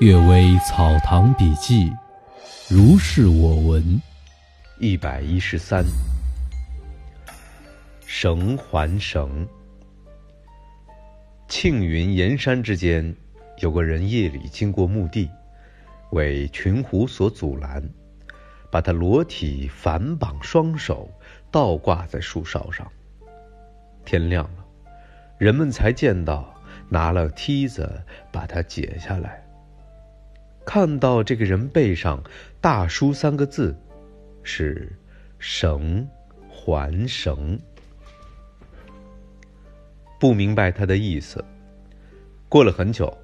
阅微草堂笔记，如是我闻。一百一十三，绳还绳。庆云岩山之间，有个人夜里经过墓地，为群狐所阻拦，把他裸体反绑双手，倒挂在树梢上。天亮了，人们才见到，拿了梯子把他解下来。看到这个人背上大书三个字，是“绳环绳”。不明白他的意思。过了很久，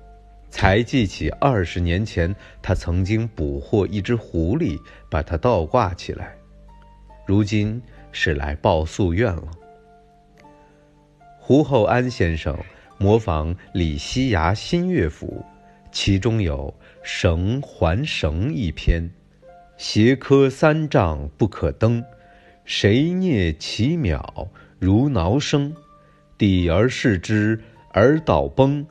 才记起二十年前他曾经捕获一只狐狸，把它倒挂起来，如今是来报夙愿了。胡厚安先生模仿李西崖新乐府。其中有“绳还绳”一篇，斜柯三丈不可登，谁蹑其渺如挠声？抵而视之而倒崩，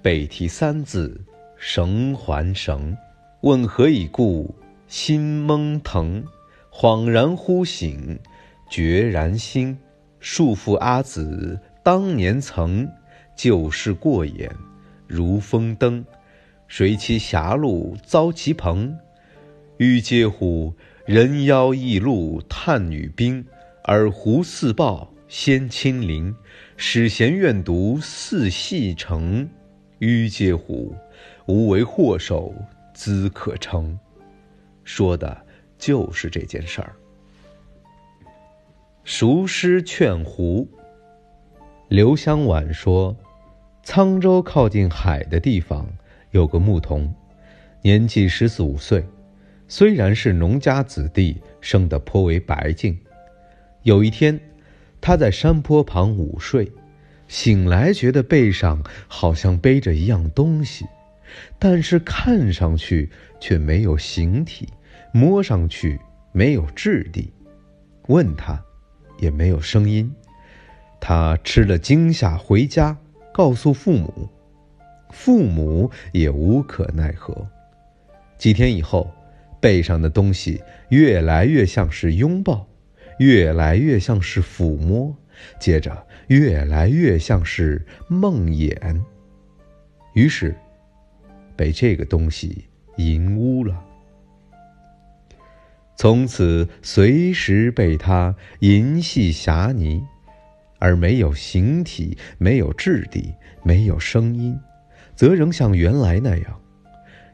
北提三字“绳还绳”。问何以故？心蒙腾，恍然忽醒，决然心。束缚阿子当年曾，旧事过眼如风灯。谁欺狭路遭其朋？欲嗟乎！人妖异路探女兵，而狐似豹先亲临。使贤愿读似戏成。欲嗟乎！无为祸首兹可称。说的就是这件事儿。熟诗劝狐。刘香婉说：“沧州靠近海的地方。”有个牧童，年纪十四五岁，虽然是农家子弟，生得颇为白净。有一天，他在山坡旁午睡，醒来觉得背上好像背着一样东西，但是看上去却没有形体，摸上去没有质地，问他，也没有声音。他吃了惊吓，回家告诉父母。父母也无可奈何。几天以后，背上的东西越来越像是拥抱，越来越像是抚摸，接着越来越像是梦魇。于是，被这个东西淫污了。从此，随时被他淫戏侠泥，而没有形体，没有质地，没有声音。则仍像原来那样，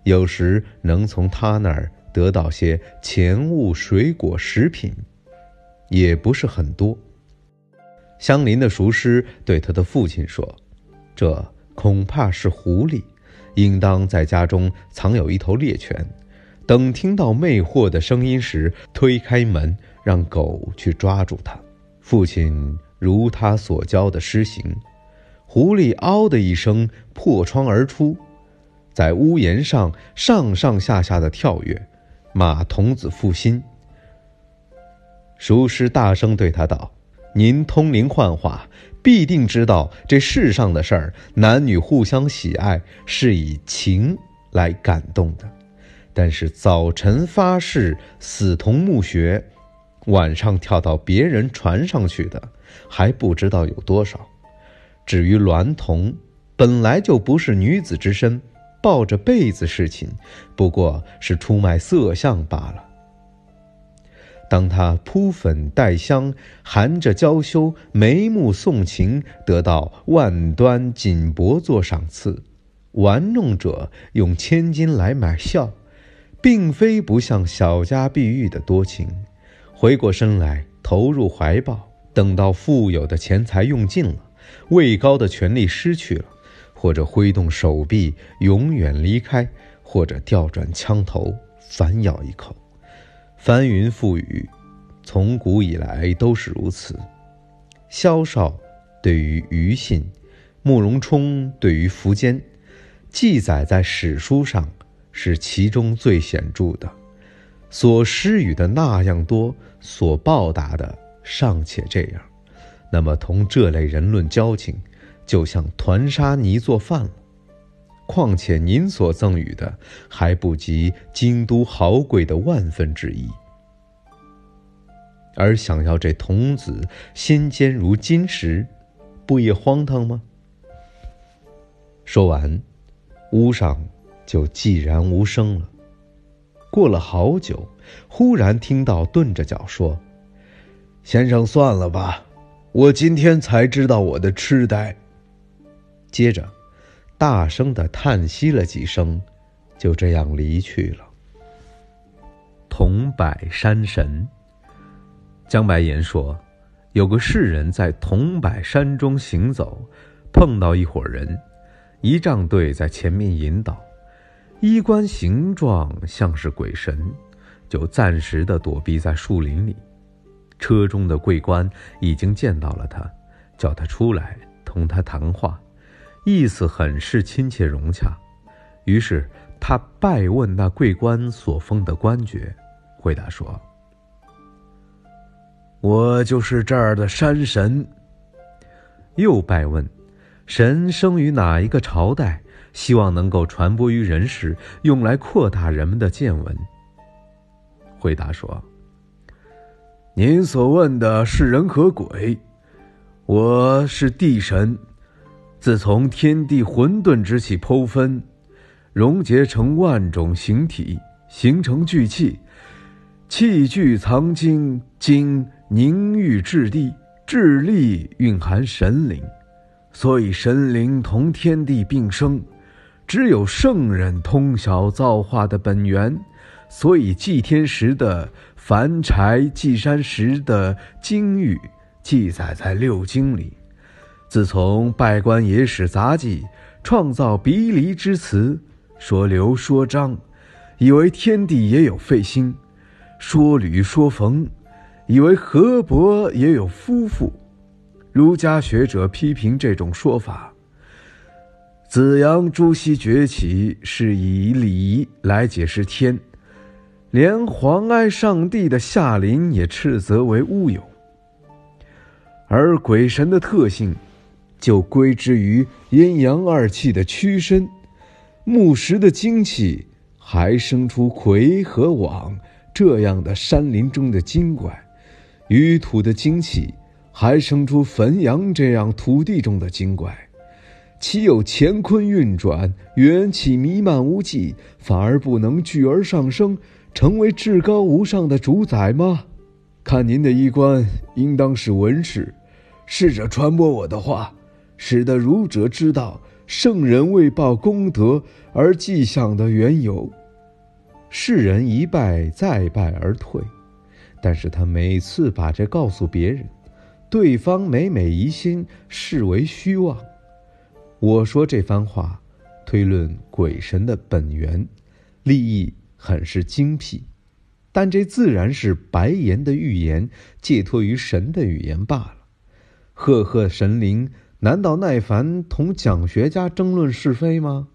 有时能从他那儿得到些钱物、水果、食品，也不是很多。相邻的熟师对他的父亲说：“这恐怕是狐狸，应当在家中藏有一头猎犬，等听到魅惑的声音时，推开门，让狗去抓住它。”父亲如他所教的施行。狐狸“嗷”的一声破窗而出，在屋檐上上上下下的跳跃，骂童子负心。熟师大声对他道：“您通灵幻化，必定知道这世上的事儿，男女互相喜爱是以情来感动的，但是早晨发誓死同墓穴，晚上跳到别人船上去的，还不知道有多少。”至于娈童，本来就不是女子之身，抱着被子侍寝，不过是出卖色相罢了。当他铺粉带香，含着娇羞，眉目送情，得到万端锦帛做赏赐，玩弄者用千金来买笑，并非不像小家碧玉的多情。回过身来，投入怀抱，等到富有的钱财用尽了。位高的权力失去了，或者挥动手臂永远离开，或者调转枪头反咬一口。翻云覆雨，从古以来都是如此。萧少对于庾信，慕容冲对于苻坚，记载在史书上是其中最显著的。所施予的那样多，所报答的尚且这样。那么，同这类人论交情，就像团沙泥做饭了。况且您所赠予的，还不及京都豪贵的万分之一。而想要这童子心坚如金石，不也荒唐吗？说完，屋上就寂然无声了。过了好久，忽然听到顿着脚说：“先生，算了吧，我今天才知道我的痴呆。”接着，大声的叹息了几声，就这样离去了。桐柏山神。江白岩说：“有个士人在桐柏山中行走，碰到一伙人，仪仗队在前面引导，衣冠形状像是鬼神，就暂时的躲避在树林里。车中的桂官已经见到了他，叫他出来同他谈话，意思很是亲切融洽。于是他拜问那桂官所封的官爵，回答说。”我就是这儿的山神。又拜问，神生于哪一个朝代？希望能够传播于人世，用来扩大人们的见闻。回答说：“您所问的是人和鬼，我是地神。自从天地混沌之气剖分，溶结成万种形体，形成聚气，气聚藏精，精。”凝郁质地，智力蕴含神灵，所以神灵同天地并生。只有圣人通晓造化的本源，所以祭天时的凡柴、祭山石的经语记载在六经里。自从拜官野史杂记创造鼻离之词，说刘说张，以为天地也有废心，说吕说冯。以为河伯也有夫妇，儒家学者批评这种说法。子阳朱熹崛起是以礼来解释天，连皇哀上帝的夏林也斥责为乌有。而鬼神的特性，就归之于阴阳二气的屈伸，木石的精气还生出魁和往这样的山林中的精怪。淤土的精气，还生出汾阳这样土地中的精怪，岂有乾坤运转，元气弥漫无际，反而不能聚而上升，成为至高无上的主宰吗？看您的衣冠，应当是文士，试着传播我的话，使得儒者知道圣人为报功德而祭享的缘由。世人一拜再拜而退。但是他每次把这告诉别人，对方每每疑心，视为虚妄。我说这番话，推论鬼神的本源，利益很是精辟，但这自然是白言的预言，借托于神的语言罢了。赫赫神灵，难道耐烦同讲学家争论是非吗？